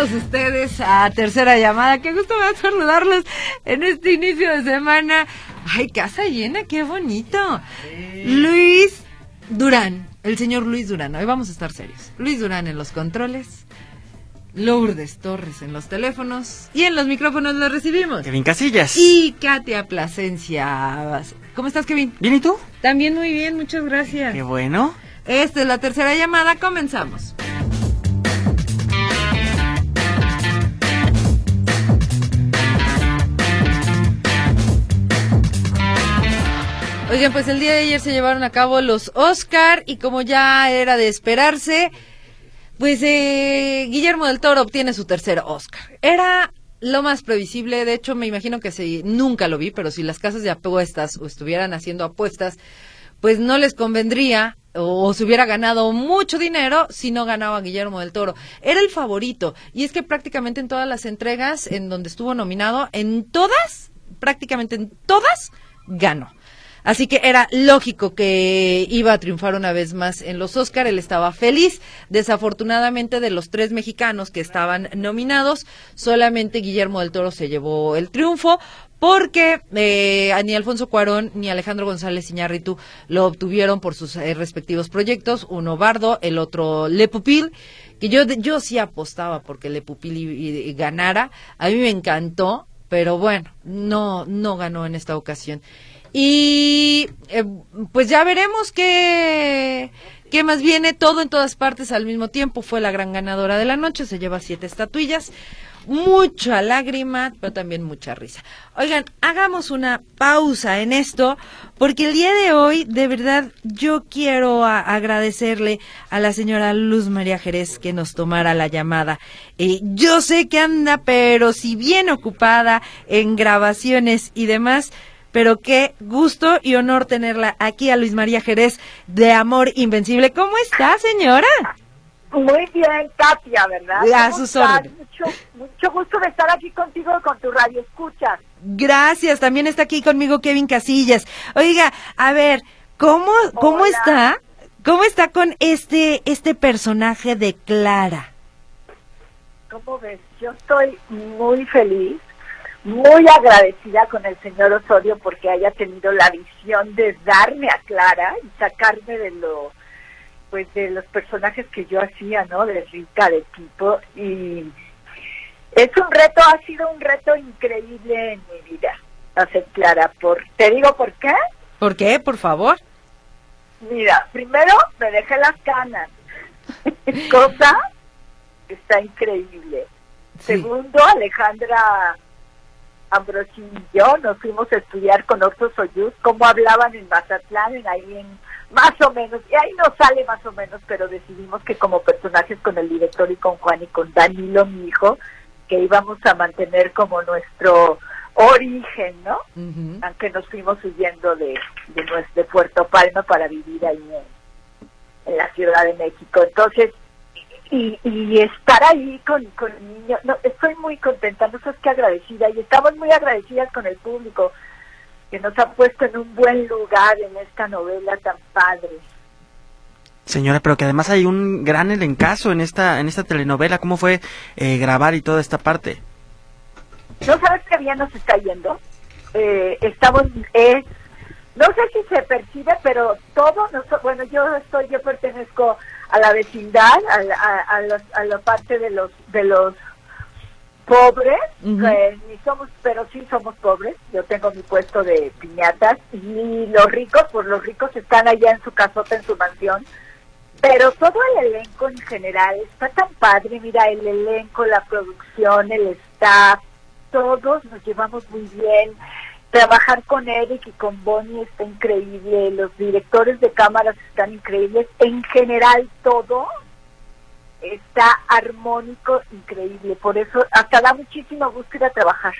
Todos ustedes a Tercera Llamada. Qué gusto me va a saludarlos en este inicio de semana. Ay, casa llena, qué bonito. Luis Durán, el señor Luis Durán. Hoy vamos a estar serios. Luis Durán en los controles. Lourdes Torres en los teléfonos y en los micrófonos lo recibimos. Kevin Casillas. Y Katia Plasencia. ¿Cómo estás, Kevin? ¿Bien y tú? También muy bien, muchas gracias. Qué bueno. Esta es la tercera llamada, comenzamos. Oigan, pues el día de ayer se llevaron a cabo los Oscar y como ya era de esperarse, pues eh, Guillermo del Toro obtiene su tercer Oscar. Era lo más previsible, de hecho me imagino que si nunca lo vi, pero si las casas de apuestas o estuvieran haciendo apuestas, pues no les convendría o se hubiera ganado mucho dinero si no ganaba Guillermo del Toro. Era el favorito y es que prácticamente en todas las entregas en donde estuvo nominado, en todas, prácticamente en todas, ganó. Así que era lógico que iba a triunfar una vez más en los Oscar. Él estaba feliz. Desafortunadamente, de los tres mexicanos que estaban nominados, solamente Guillermo del Toro se llevó el triunfo porque eh, ni Alfonso Cuarón ni Alejandro González Iñárritu lo obtuvieron por sus eh, respectivos proyectos, uno Bardo, el otro Le Pupil, que yo, yo sí apostaba porque Le Pupil ganara, a mí me encantó, pero bueno, no, no ganó en esta ocasión. Y eh, pues ya veremos qué, qué más viene. Todo en todas partes al mismo tiempo. Fue la gran ganadora de la noche. Se lleva siete estatuillas. Mucha lágrima, pero también mucha risa. Oigan, hagamos una pausa en esto, porque el día de hoy, de verdad, yo quiero agradecerle a la señora Luz María Jerez que nos tomara la llamada. Eh, yo sé que anda, pero si bien ocupada en grabaciones y demás, pero qué gusto y honor tenerla aquí a Luis María Jerez de Amor Invencible. ¿Cómo está, señora? Muy bien, Katia, ¿verdad? A sus órdenes. Mucho, mucho gusto de estar aquí contigo con tu radio escucha. Gracias, también está aquí conmigo Kevin Casillas. Oiga, a ver, ¿cómo, cómo está? ¿Cómo está con este, este personaje de Clara? ¿Cómo ves? Yo estoy muy feliz muy agradecida con el señor Osorio porque haya tenido la visión de darme a Clara y sacarme de lo pues de los personajes que yo hacía, ¿no? De rica, de tipo y es un reto, ha sido un reto increíble en mi vida hacer Clara. Por, ¿Te digo por qué? ¿Por qué? Por favor. Mira, primero me dejé las canas, cosa que está increíble. Segundo, Alejandra Ambrosio y yo nos fuimos a estudiar con otros Soyuz cómo hablaban en Mazatlán, en ahí en más o menos, y ahí nos sale más o menos, pero decidimos que como personajes con el director y con Juan y con Danilo, mi hijo, que íbamos a mantener como nuestro origen, ¿no? Aunque nos fuimos huyendo de, de, de Puerto Palma para vivir ahí en la Ciudad de México. Entonces, y, estar ahí con, con el niño, no, estoy muy contenta, no sé qué agradecida y estamos muy agradecidas con el público que nos ha puesto en un buen lugar en esta novela tan padre. Señora, pero que además hay un gran elencazo en esta en esta telenovela, ¿cómo fue eh, grabar y toda esta parte? ¿No sabes qué bien nos está yendo? Eh, estamos, es, no sé si se percibe, pero todo, bueno, yo estoy, yo pertenezco a la vecindad, a, a, la parte de los de los pobres, ni somos, pero sí somos pobres. Yo tengo mi puesto de piñatas y los ricos, pues los ricos están allá en su casota, en su mansión. Pero todo el elenco en general está tan padre, mira, el elenco, la producción, el staff, todos nos llevamos muy bien. Trabajar con Eric y con Bonnie está increíble, los directores de cámaras están increíbles, en general todo está armónico, increíble, por eso hasta da muchísimo gusto ir a trabajar.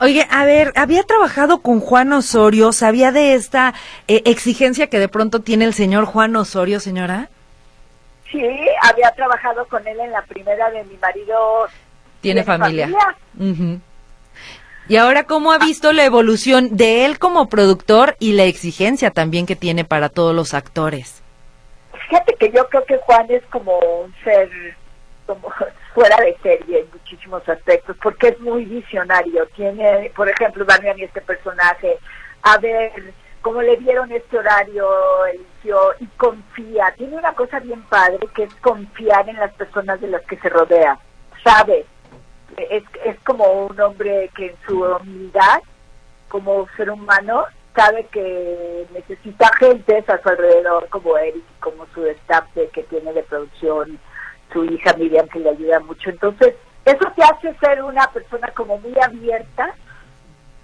Oye, a ver, había trabajado con Juan Osorio, ¿sabía de esta eh, exigencia que de pronto tiene el señor Juan Osorio, señora? Sí, había trabajado con él en la primera de mi marido. Tiene, familia. Y ahora, ¿cómo ha visto la evolución de él como productor y la exigencia también que tiene para todos los actores? Fíjate que yo creo que Juan es como un ser como fuera de serie en muchísimos aspectos, porque es muy visionario. Tiene, por ejemplo, darme a este personaje, a ver cómo le dieron este horario, eligió y confía. Tiene una cosa bien padre que es confiar en las personas de las que se rodea. Sabe, es, es como un hombre que en su humildad, como ser humano, sabe que necesita gentes a su alrededor como Eric, como su staff de- que tiene de producción, su hija Miriam que le ayuda mucho. Entonces, eso te hace ser una persona como muy abierta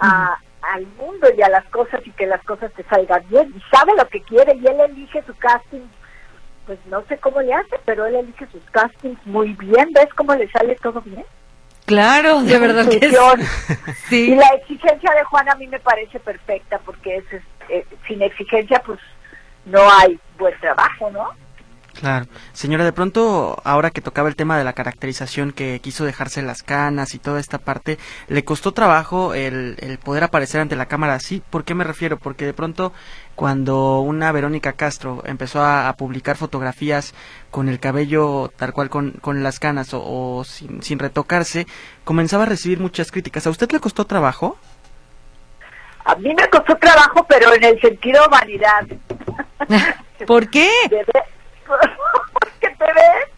a, al mundo y a las cosas y que las cosas te salgan bien. Y sabe lo que quiere y él elige su casting. Pues no sé cómo le hace, pero él elige sus castings muy bien. ¿Ves cómo le sale todo bien? Claro, de verdad que sí. Y la exigencia de Juan a mí me parece perfecta porque es, es- eh, sin exigencia pues no hay buen trabajo, ¿no? Claro. Señora, de pronto, ahora que tocaba el tema de la caracterización, que quiso dejarse las canas y toda esta parte, ¿le costó trabajo el, el poder aparecer ante la cámara así? ¿Por qué me refiero? Porque de pronto, cuando una Verónica Castro empezó a, a publicar fotografías con el cabello tal cual con, con las canas o, o sin, sin retocarse, comenzaba a recibir muchas críticas. ¿A usted le costó trabajo? A mí me costó trabajo, pero en el sentido vanidad. ¿Por qué? Porque te ves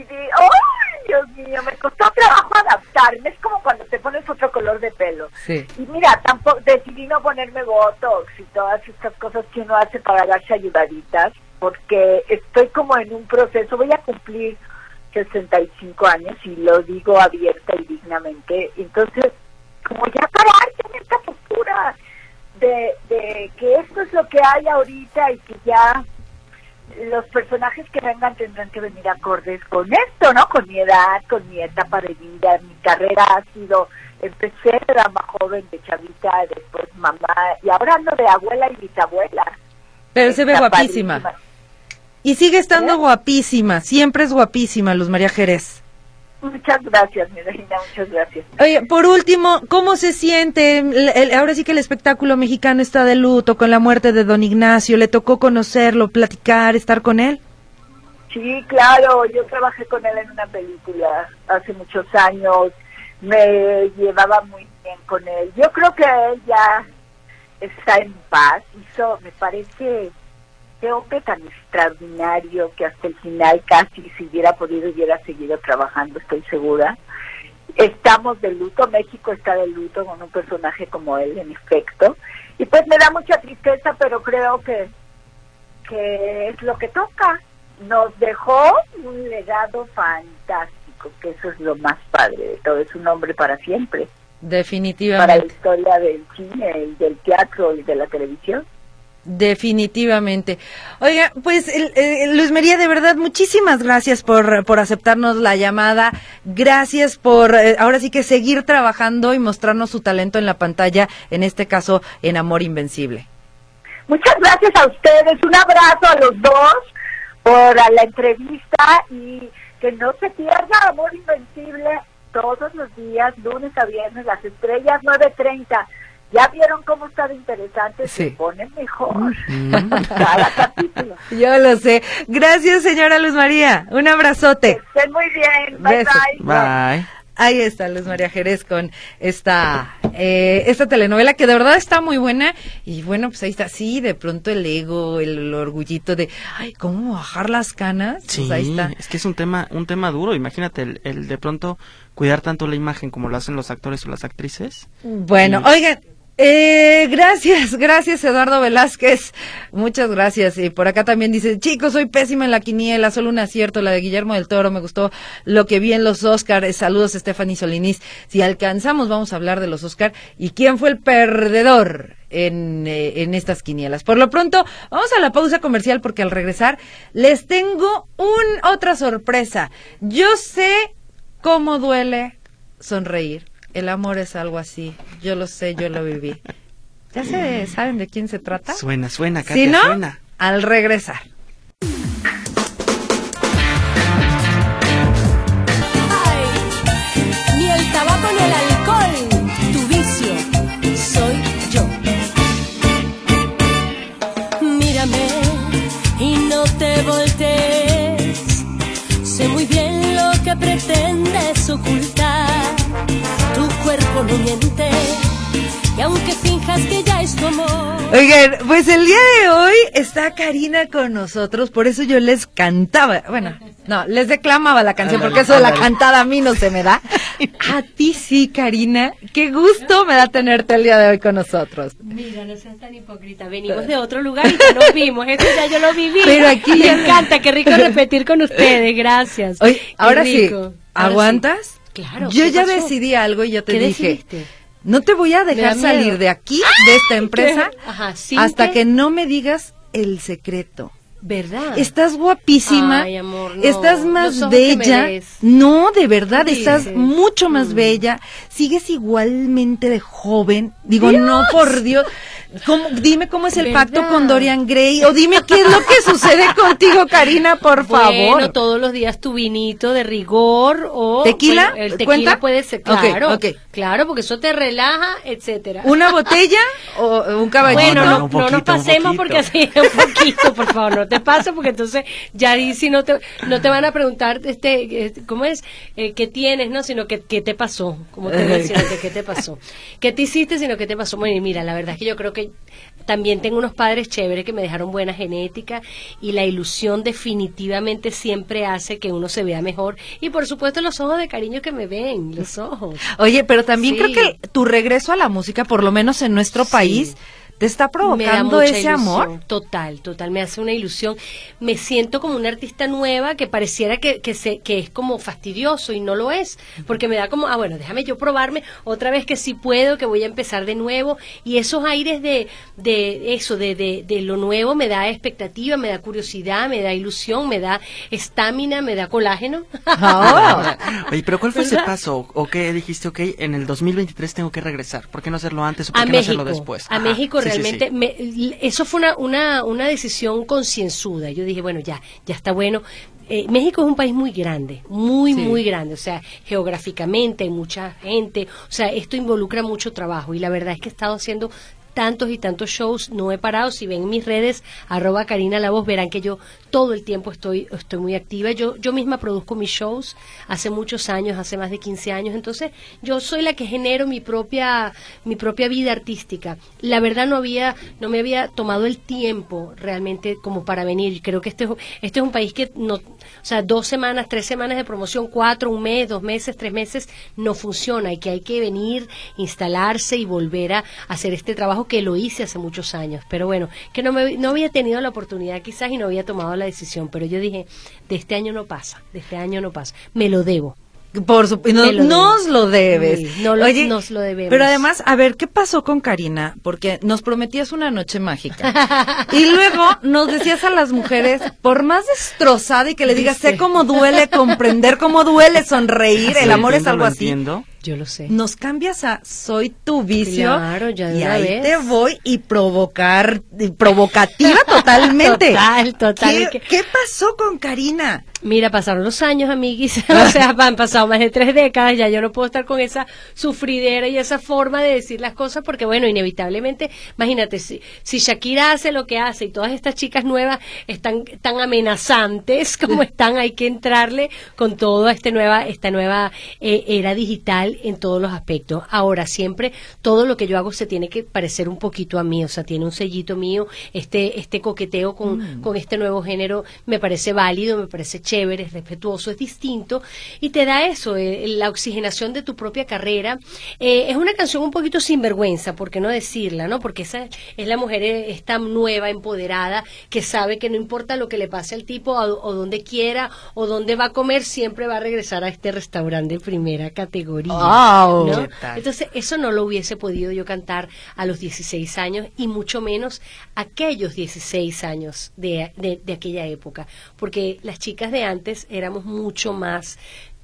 y di, ¡ay, Dios mío! Me costó trabajo adaptarme. Es como cuando te pones otro color de pelo. Sí. Y mira, tampoco decidí no ponerme botox y todas estas cosas que uno hace para darse ayudaditas, porque estoy como en un proceso, voy a cumplir 65 años y lo digo abierta y dignamente. Entonces, como ya pararte en esta postura de, de que esto es lo que hay ahorita y que ya los personajes que vengan tendrán que venir acordes con esto, ¿no? Con mi edad, con mi etapa de vida, mi carrera ha sido, empecé de dama joven, de chavita, después mamá, y ahora ando de abuela y bisabuela. Pero se ve guapísima. padrísima. Y sigue estando ¿Eh? guapísima. Siempre es guapísima, Luz María Jerez. Muchas gracias, mi reina, muchas gracias. Oye, por último, ¿cómo se siente? El- el- ahora sí que el espectáculo mexicano está de luto con la muerte de don Ignacio. ¿Le tocó conocerlo, platicar, estar con él? Sí, claro, yo trabajé con él en una película hace muchos años, me llevaba muy bien con él. Yo creo que él ya está en paz, hizo, me parece, qué hombre tan extraordinario que hasta el final casi si hubiera podido hubiera seguido trabajando, estoy segura. Estamos de luto, México está de luto con un personaje como él, en efecto. Y pues me da mucha tristeza, pero creo que que es lo que toca. Nos dejó un legado fantástico, que eso es lo más padre de todo, es un hombre para siempre, para la Definitivamente. historia del cine y del teatro y de la televisión. Definitivamente. Oiga, pues el- el- Luis María, de verdad, muchísimas gracias por, por aceptarnos la llamada. Gracias por eh, ahora sí que seguir trabajando y mostrarnos su talento en la pantalla, en este caso en Amor Invencible. Muchas gracias a ustedes, un abrazo a los dos por la entrevista y que no se pierda Amor Invencible todos los días, lunes a viernes, las estrellas 9.30. ¿Ya vieron cómo está de interesante? Sí. Se pone mejor cada capítulo. Yo lo sé. Gracias, señora Luz María. Un Que abrazote. estén muy bien. Bye Besos. bye. Bye. Ahí está Luz María Jerez con esta eh, esta telenovela que de verdad está muy buena y bueno pues ahí está sí de pronto el ego el, el orgullito de ay cómo bajar las canas Sí, pues ahí está es que es un tema, un tema duro. Imagínate el, el de pronto cuidar tanto la imagen como lo hacen los actores o las actrices. bueno Y- oigan Eh, gracias, gracias Eduardo Velázquez. Muchas gracias. Y por acá también dice, chicos, soy pésima en la quiniela, solo un acierto, la de Guillermo del Toro, me gustó lo que vi en los Oscars. Saludos, Stephanie Solinis. Si alcanzamos, vamos a hablar de los Oscars. ¿Y quién fue el perdedor? En, eh, en estas quinielas. Por lo pronto, vamos a la pausa comercial porque al regresar les tengo un otra sorpresa. Yo sé cómo duele sonreír el amor es algo así. Yo lo sé, yo lo viví. ¿Ya se saben de quién se trata? Suena, suena, Katia, no, suena. al regresar. Cuerpo no miente. Y aunque finjas que ya es tu amor. Oigan, pues el día de hoy está Karina con nosotros, por eso yo les cantaba, bueno, no, les declamaba la canción, porque eso de la cantada a mí no se me da. A ti sí, Karina, qué gusto me da tenerte el día de hoy con nosotros. Mira, no seas tan hipócrita. Venimos de otro lugar y ya nos vimos. Esto ya yo lo viví. Pero aquí Me ya- encanta. Qué rico repetir con ustedes. Gracias. Oye, Qué ahora sí, rico. ¿aguantas? Claro. Yo ¿qué ya pasó? decidí algo y yo te ¿Qué dije, decidiste? no te voy a dejar salir de aquí, de esta empresa, Ajá, ¿sin hasta que no me digas el secreto. ¿Verdad? Estás guapísima. Ay, amor, no. Estás más bella. No, de verdad, ¿Qué estás mucho más Mm. bella. Sigues igualmente de joven. Digo, no, por Dios. ¿Cómo- dime cómo es el ¿Verdad? pacto con Dorian Gray. O dime qué es lo que sucede contigo, Karina, por favor. Bueno, todos los días tu vinito de rigor o ¿Tequila? bueno, el tequila ¿Cuenta? puede ser, claro, claro, porque eso te relaja, etcétera. ¿Una botella o un caballito? Bueno, no, Un no poquito, nos pasemos porque así un poquito, por favor, no te pases porque entonces ya ahí sí no te no te van a preguntar este eh, cómo es Eh, qué tienes, no, sino que qué te pasó, como te que qué te pasó, qué te hiciste, sino qué te pasó. Bueno, y mira, la verdad es que yo creo que también tengo unos padres chéveres que me dejaron buena genética y la ilusión definitivamente siempre hace que uno se vea mejor y por supuesto los ojos de cariño que me ven, los ojos. Oye, pero también Sí. creo que tu regreso a la música, por lo menos en nuestro Sí. país, te está me da provocando ese ilusión, amor. Total, total, me hace una ilusión. Me siento como una artista nueva que pareciera que, que, se, que es como fastidioso y no lo es, porque me da como, ah, bueno, déjame yo probarme otra vez que sí puedo, que voy a empezar de nuevo. Y esos aires de, de eso, de, de, de lo nuevo, me da expectativa, me da curiosidad, me da ilusión, me da estamina, me da colágeno. Ah. Oye, pero ¿cuál fue ese paso? ¿O qué dijiste, ok, en el 2023 tengo que regresar? ¿Por qué no hacerlo antes o por a qué no México, hacerlo después? a Ajá, México sí, sí, sí. realmente, me- eso fue una, una, una decisión concienzuda. Yo dije, bueno, ya, ya está bueno. Eh, México es un país muy grande, muy, Sí. muy grande. O sea, geográficamente hay mucha gente. O sea, esto involucra mucho trabajo. Y la verdad es que he estado haciendo tantos y tantos shows, no he parado. Si ven mis redes, arroba Karina La Voz, verán que yo todo el tiempo estoy, estoy muy activa. Yo, yo misma produzco mis shows hace muchos años, hace más de 15 años. Entonces, yo soy la que genero mi propia, mi propia vida artística. La verdad no había, no me había tomado el tiempo realmente como para venir. Creo que este, es- este es un país que no, o sea, dos semanas, tres semanas de promoción, cuatro, un mes, dos meses, tres meses, no funciona y que hay que venir, instalarse y volver a hacer este trabajo que lo hice hace muchos años. Pero bueno, que no, me, no había tenido la oportunidad quizás y no había tomado la decisión. Pero yo dije, de este año no pasa, de este año no pasa. Me lo debo. Por supuesto, lo nos lo debes. Sí, no lo- nos lo debemos. Pero además, a ver, ¿qué pasó con Karina? Porque nos prometías una noche mágica. y luego nos decías a las mujeres, por más destrozada y que le digas, sé cómo duele comprender, cómo duele sonreír, el amor es algo así. entiendo. Yo lo sé. Nos cambias a soy tu vicio Claro, ya de y ahí vez. te voy y provocar y provocativa totalmente. Total, total. ¿Qué, pasó con Karina? Mira, pasaron los años, amiguis. o sea, han pasado más de tres décadas. Ya yo no puedo estar con esa sufridera y esa forma de decir las cosas porque, bueno, inevitablemente, imagínate, si, si Shakira hace lo que hace y todas estas chicas nuevas están tan amenazantes como están, hay que entrarle con toda este nueva, esta nueva eh, era digital igual en todos los aspectos. Ahora, siempre todo lo que yo hago se tiene que parecer un poquito a mí, o sea, tiene un sellito mío, este, este coqueteo con, Mm. con este nuevo género me parece válido, me parece chévere, es respetuoso, es distinto y te da eso, eh, la oxigenación de tu propia carrera. Eh, es una canción un poquito sinvergüenza, ¿por qué no decirla? ¿no? Porque esa es la mujer eh, esta nueva, empoderada, que sabe que no importa lo que le pase al tipo o, o donde quiera o donde va a comer, siempre va a regresar a este restaurante de primera categoría. Wow. Entonces, eso no lo hubiese podido yo cantar a los 16 años y mucho menos aquellos 16 años de, de, de aquella época, porque las chicas de antes éramos mucho más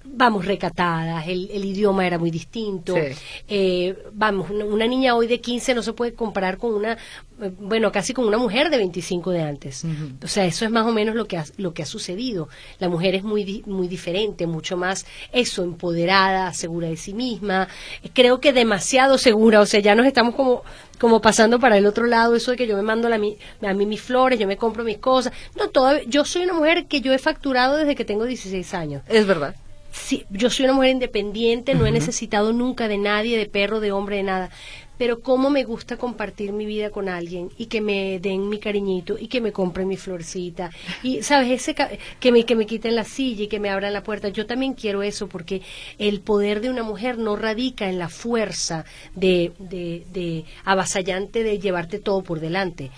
vamos recatadas, el, el idioma era muy distinto. Sí. Eh, vamos, una, una niña hoy de 15 no se puede comparar con una, eh, bueno, casi con una mujer de 25 de antes. O sea, eso es más o menos lo que ha, lo que ha sucedido. La mujer es muy, muy diferente, mucho más eso, empoderada, segura de sí misma. Eh, Creo que demasiado segura, o sea, ya nos estamos como como pasando para el otro lado, eso de que yo me mando la, a mí mis flores, yo me compro mis cosas. No, todavía, yo soy una mujer que yo he facturado desde que tengo 16 años. Es verdad. Sí, yo soy una mujer independiente, no he necesitado nunca de nadie, de perro, de hombre, de nada. Pero cómo me gusta compartir mi vida con alguien y que me den mi cariñito y que me compren mi florcita y sabes ese ca- que me que me quiten la silla y que me abran la puerta. Yo también quiero eso porque el poder de una mujer no radica en la fuerza de de, de avasallante de llevarte todo por delante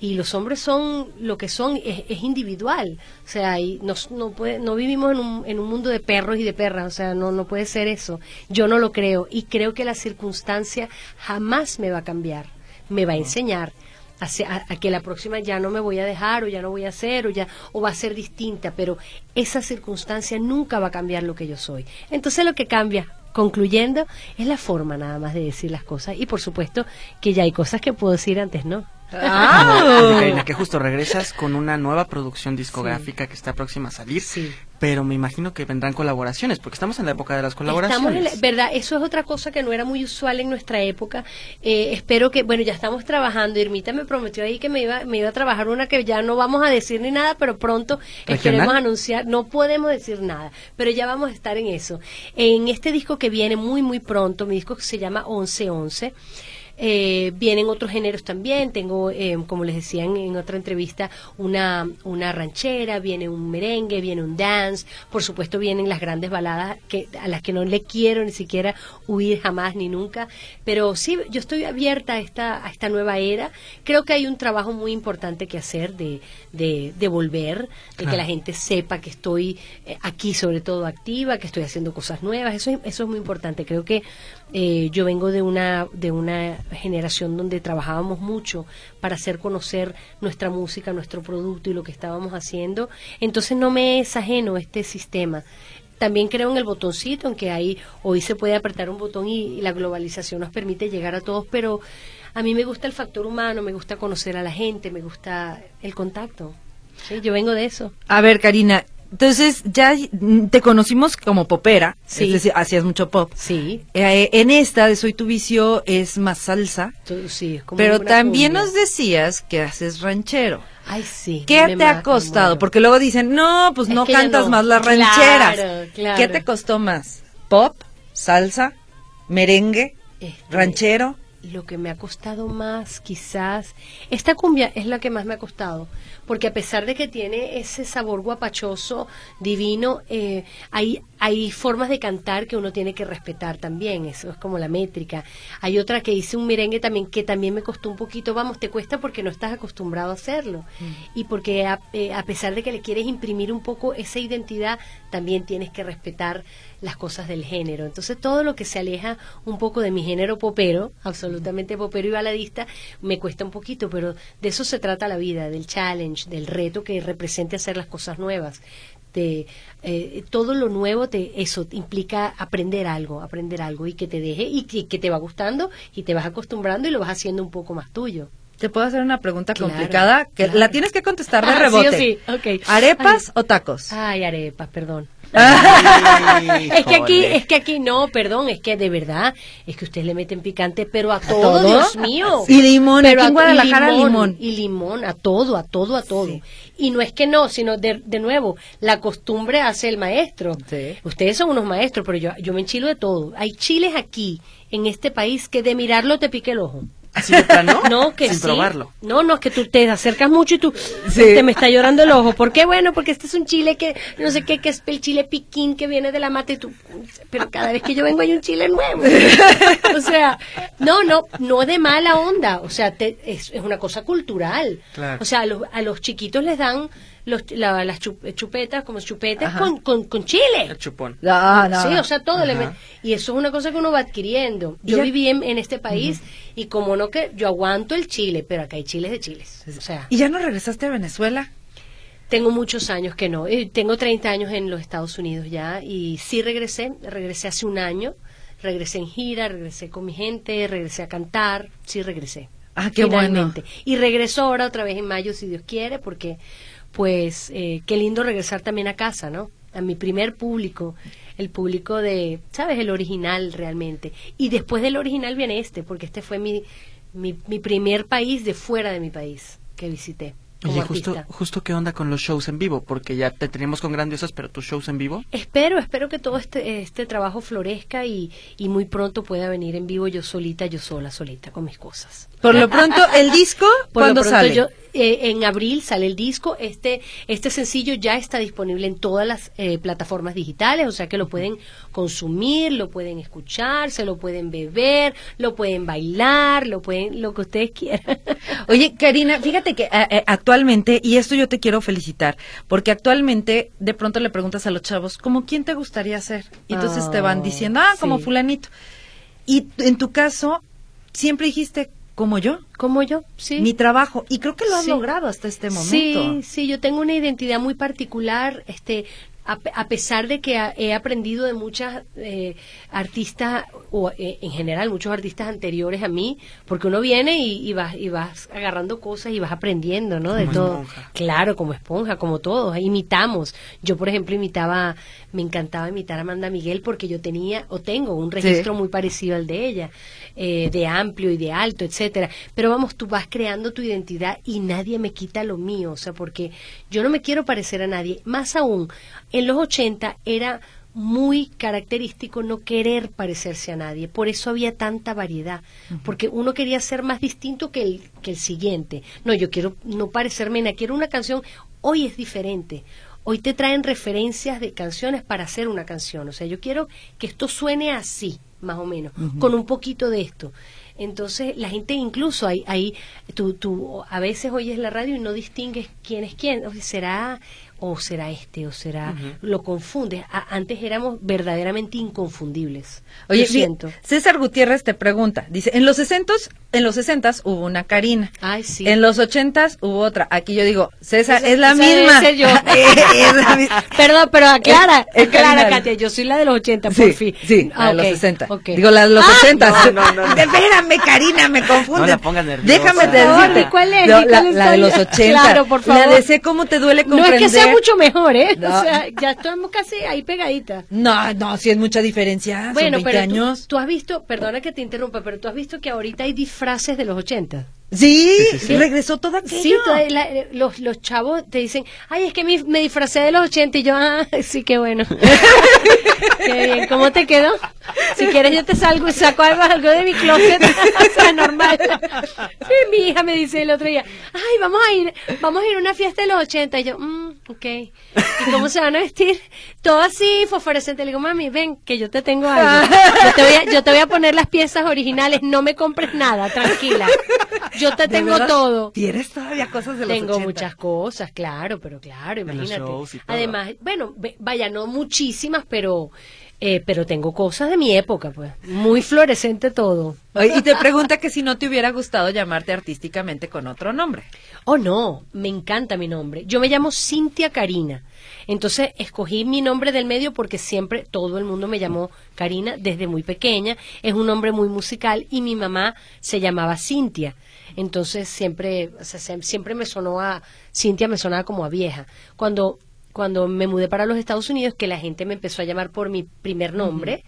y los hombres son lo que son es, es individual. O sea y nos- no puede no vivimos en un, en un mundo de perros y de perras o sea no no puede ser eso. Yo no lo creo y creo que la circunstancia jamás me va a cambiar me va a enseñar a, se- a- a que la próxima ya no me voy a dejar o ya no voy a hacer o ya o va a ser distinta pero esa circunstancia nunca va a cambiar lo que yo soy. Entonces lo que cambia concluyendo es la forma nada más de decir las cosas y por supuesto que ya hay cosas que puedo decir antes no Oye, Karina, que justo regresas con una nueva producción discográfica que está próxima a salir. Sí. Pero me imagino que vendrán colaboraciones, porque estamos en la época de las colaboraciones. Estamos en la- verdad, eso es otra cosa que no era muy usual en nuestra época. Eh, espero que, bueno, ya estamos trabajando. Irmita me prometió ahí que me iba, me iba a trabajar una que ya no vamos a decir ni nada, pero pronto ¿Regional? esperemos anunciar. No podemos decir nada, pero ya vamos a estar en eso. En este disco que viene muy, muy pronto, mi disco que se llama 1111. Eh, vienen otros géneros también. Tengo, eh, como les decía en, en otra entrevista, una, una ranchera, viene un merengue, viene un dance. Por supuesto, vienen las grandes baladas que, a las que no le quiero ni siquiera huir jamás ni nunca. Pero sí, yo estoy abierta a esta, a esta nueva era. Creo que hay un trabajo muy importante que hacer de, de, de volver, de que la gente sepa que estoy eh, aquí, sobre todo activa, que estoy haciendo cosas nuevas. Eso, es- eso es muy importante. Creo que eh, yo vengo de una, de una generación donde trabajábamos mucho para hacer conocer nuestra música, nuestro producto y lo que estábamos haciendo. Entonces no me es ajeno este sistema. También creo en el botoncito, en que ahí hoy se puede apretar un botón y, y la globalización nos permite llegar a todos, pero a mí me gusta el factor humano, me gusta conocer a la gente, me gusta el contacto. Sí, yo vengo de eso. A ver, Karina, entonces ya mm, te conocimos como popera, Sí. es decir, hacías mucho pop. Sí, Eh, en esta de Soy tu vicio es más salsa, tú- sí, es como pero también cumbia. nos decías que haces ranchero. Ay, sí. ¿Qué te ma- ha costado? Porque luego dicen, no, pues Es no cantas no. más las Claro, rancheras. claro. ¿Qué te costó más? ¿Pop? ¿Salsa? ¿Merengue? Este, ¿Ranchero? Lo que me ha costado más, quizás, esta cumbia es la que más me ha costado, porque a pesar de que tiene ese sabor guapachoso, divino, eh, hay, hay formas de cantar que uno tiene que respetar también, eso es como la métrica. Hay otra que hice un merengue también que también me costó un poquito, vamos, te cuesta porque no estás acostumbrado a hacerlo y porque a, eh, a pesar de que le quieres imprimir un poco esa identidad, también tienes que respetar las cosas del género. Entonces todo lo que se aleja un poco de mi género popero, absolutamente popero y baladista, me cuesta un poquito, pero de eso se trata la vida, del challenge, del reto que represente hacer las cosas nuevas. De, eh, todo lo nuevo te eso te implica aprender algo aprender algo y que te deje y que, que te va gustando y te vas acostumbrando y lo vas haciendo un poco más tuyo ¿Te puedo hacer una pregunta Claro, complicada? Que claro. la tienes que contestar de Ah, sí rebote. sí, ok. ¿Arepas Ay. o tacos? ay arepas perdón es que aquí, es que aquí no, perdón, es que de verdad, es que ustedes le meten picante, pero a todo, todo? Dios mío. Y limón, pero aquí en a- y Guadalajara, limón. Y limón, a todo, a todo, a todo. Y no es que no, sino de, de nuevo, la costumbre hace el maestro. Sí. Ustedes son unos maestros, pero yo, yo me enchilo de todo. Hay chiles aquí, en este país, que de mirarlo te pique el ojo. Así de plano. No, que Sin sí. probarlo. No, no, es que tú te acercas mucho y tú Sí. te me está llorando el ojo. ¿Por qué? Bueno, porque este es un chile que no sé qué, que es el chile piquín que viene de la mata y tú. Pero cada vez que yo vengo hay un chile nuevo. o sea, no, no, no de mala onda. O sea, te- es, es una cosa cultural. Claro. O sea, a los, a los chiquitos les dan los, la- las chup- chupetas como chupetas con, con, con chile. El chupón. No, no. Sí, o sea, todo le Y eso es una cosa que uno va adquiriendo. Yo Ya- viví en, en este país y como no que yo aguanto el chile, pero acá hay chiles de chiles. O sea, ¿Y ya no regresaste a Venezuela? tengo muchos años que no. Eh, Tengo 30 años en los Estados Unidos ya y sí regresé. Regresé hace un año. Regresé en gira, regresé con mi gente, regresé a cantar. Sí regresé. Ah, qué bueno. finalmente. Y regreso ahora otra vez en mayo, si Dios quiere, porque pues eh, qué lindo regresar también a casa, ¿no? A mi primer público, el público de, ¿sabes? El original realmente. Y después del original viene este, porque este fue mi, mi, mi primer país de fuera de mi país que visité Oye, justo, justo qué onda con los shows en vivo, porque ya te tenemos con grandiosas, pero tus shows en vivo. Espero, espero que todo este, este trabajo florezca y, y muy pronto pueda venir en vivo yo solita, yo sola, solita, con mis cosas. Por lo pronto, el disco, ¿cuándo sale? yo, eh, en abril sale el disco. Este, este sencillo ya está disponible en todas las eh, plataformas digitales, o sea que lo pueden consumir, lo pueden escuchar, se lo pueden beber, lo pueden bailar, lo pueden, lo que ustedes quieran. Oye, Karina, fíjate que eh, eh, actualmente, y esto yo te quiero felicitar, porque actualmente de pronto le preguntas a los chavos, ¿cómo quién te gustaría ser? Y entonces te van Ah, diciendo, ah, como fulanito. Y en tu caso, siempre dijiste, como yo, Como yo, sí. mi trabajo. Y creo que lo has Sí. logrado hasta este momento. Sí, sí, yo tengo una identidad muy particular, este, a, pe- a pesar de que a- he aprendido de muchas eh, artistas, o eh, en general muchos artistas anteriores a mí, porque uno viene y, y vas, y vas agarrando cosas y vas aprendiendo, ¿no? De Como todo. esponja. Claro, como esponja, como todos, imitamos. Yo, por ejemplo, imitaba, me encantaba imitar a Amanda Miguel porque yo tenía o tengo un registro muy parecido al de ella, eh, de amplio y de alto, etcétera. Pero vamos, tú vas creando tu identidad y nadie me quita lo mío, o sea, porque yo no me quiero parecer a nadie. Más aún, en los 80 era muy característico no querer parecerse a nadie. Por eso había tanta variedad, porque uno quería ser más distinto que el, que el siguiente. No, yo quiero no parecerme en quiero una canción, hoy es diferente. Hoy te traen referencias de canciones para hacer una canción. O sea, yo quiero que esto suene así, más o menos, con un poquito de esto. Entonces, la gente incluso, hay, hay, tú, tú a veces oyes la radio y no distingues quién es quién. Oye, ¿Será o será este o será? Lo confundes. A- antes éramos verdaderamente inconfundibles. Oye, siento. César Gutiérrez te pregunta, dice, en los 60 en los 60 hubo una Karina. Ay, sí. En los 80 hubo otra. Aquí yo digo, César, es la misma. yo. es la misma. Perdón, pero aclara, Es- es aclara, Karina. Katia, yo soy la de los 80, Sí, por fin. sí, la Ah, de los ok, 60. ok. Digo, la de los Ah, 80. no, no, no, no. Espérame, Karina, me confundes. No la pongas nerviosa. Déjame Por favor, decirte. ¿y cuál es? No, ¿Y la, cuál la de los 80. Claro, por favor. La de sé cómo te duele No comprender. es que sea mucho mejor, ¿eh? No. O sea, ya estamos casi ahí pegaditas. No, no, sí es mucha diferencia. Bueno, Son 20 pero tú, años. tú has visto, perdona que te interrumpa, pero tú has visto que ahorita hay disfraces de los 80. Sí, Sí, sí, sí. regresó todo aquello. Sí, toda la- los, los chavos te dicen, ay, es que me, me disfracé de los 80 y yo, ah, sí, qué bueno. qué bien, ¿cómo te quedó? Si quieres yo te salgo y saco algo, algo de mi closet, o sea, normal. Sí, mi hija me dice el otro día, ay, vamos a ir, vamos a ir a una fiesta de los 80 y yo, mm, ok. ¿Y cómo se van a vestir? Todo así, fosforescente. Le digo, mami, ven, que yo te tengo algo. Yo te voy a, yo te voy a poner las piezas originales, no me compres nada, tranquila. Yo te ¿De tengo verdad? todo. Tienes todavía cosas de los Tengo 80. muchas cosas, claro, pero claro, imagínate. shows y todo. Además, bueno, vaya, no muchísimas, pero eh, pero tengo cosas de mi época, pues. Muy fluorescente todo. Y te pregunta que si no te hubiera gustado llamarte artísticamente con otro nombre. Oh, no, me encanta mi nombre. Yo me llamo Cintia Karina. Entonces escogí mi nombre del medio porque siempre todo el mundo me llamó Karina desde muy pequeña. Es un nombre muy musical y mi mamá se llamaba Cintia. Entonces siempre, o sea, se- siempre me sonó a, Cintia me sonaba como a vieja. Cuando cuando me mudé para los Estados Unidos, que la gente me empezó a llamar por mi primer nombre.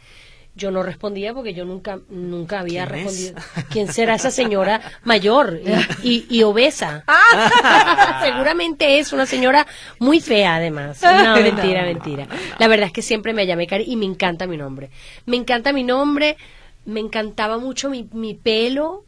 Yo no respondía porque yo nunca nunca había ¿Quién es? respondido. ¿Quién será esa señora mayor y, y- y obesa? Seguramente es una señora muy fea, además. No, mentira, mentira. La verdad es que siempre me llamé Cari y me encanta mi nombre. Me encanta mi nombre, me encantaba mucho mi, mi pelo.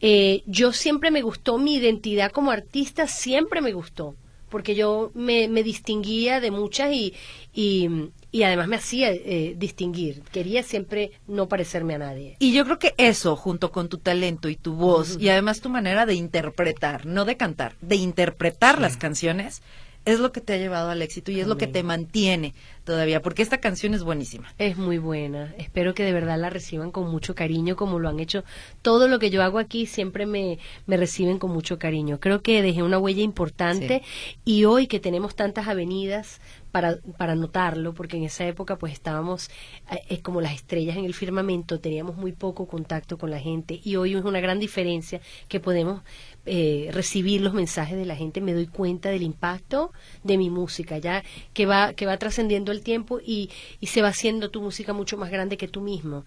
Eh, yo siempre me gustó mi identidad como artista, siempre me gustó, porque yo me, me distinguía de muchas y, y, y además me hacía eh, distinguir. Quería siempre no parecerme a nadie. Y yo creo que eso, junto con tu talento y tu voz, y además tu manera de interpretar, no de cantar, de interpretar las canciones, es lo que te ha llevado al éxito y es lo que te mantiene todavía, porque esta canción es buenísima. Es muy buena. Espero que de verdad la reciban con mucho cariño, como lo han hecho. Todo lo que yo hago aquí siempre me, me reciben con mucho cariño. Creo que dejé una huella importante y hoy que tenemos tantas avenidas para, para notarlo, porque en esa época pues estábamos eh, eh, como las estrellas en el firmamento, teníamos muy poco contacto con la gente y hoy es una gran diferencia que podemos eh, recibir los mensajes de la gente, me doy cuenta del impacto de mi música, ya que va, que va trascendiendo el tiempo y, y se va haciendo tu música mucho más grande que tú mismo.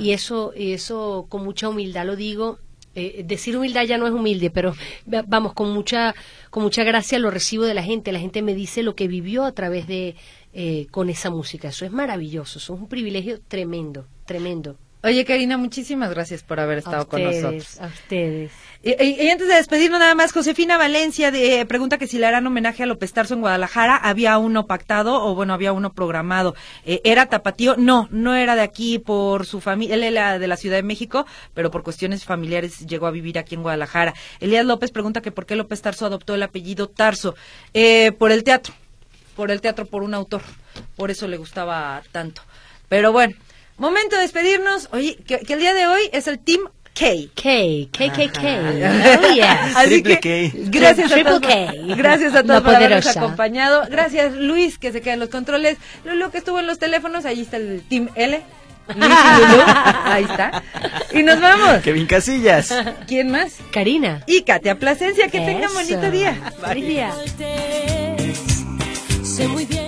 Y eso, y eso con mucha humildad lo digo. eh, decir humildad ya no es humilde, pero va- vamos, con mucha, con mucha gracia lo recibo de la gente. La gente me dice lo que vivió a través de, eh, con esa música. Eso es maravilloso, eso es un privilegio tremendo, tremendo. Oye, Karina, muchísimas gracias por haber A estado con nosotros. a ustedes. Y, y- y antes de despedirnos nada más, Josefina Valencia de, pregunta que si le harán homenaje a López Tarso en Guadalajara, ¿había uno pactado o bueno, había uno programado? Eh, ¿Era tapatío? No, no era de aquí por su familia, él era de la Ciudad de México, pero por cuestiones familiares llegó a vivir aquí en Guadalajara. Elías López pregunta que por qué López Tarso adoptó el apellido Tarso. Eh, por el teatro, por el teatro, por un autor, por eso le gustaba tanto. Pero bueno, momento de despedirnos. Oye, que, que el día de hoy es el Team K. K, K, K, K. Ajá. Oh, yes. Así Triple que K. gracias a Triple todos, K. gracias a todos por habernos acompañado. Gracias Luis que se queda en los controles. Lulu que estuvo en los teléfonos, allí está el Team L. Luis y ahí está. Y nos vamos. Kevin Casillas. ¿Quién más? Karina. Y Katia Plasencia, que tengan Eso. bonito día. Feliz día. Sé muy bien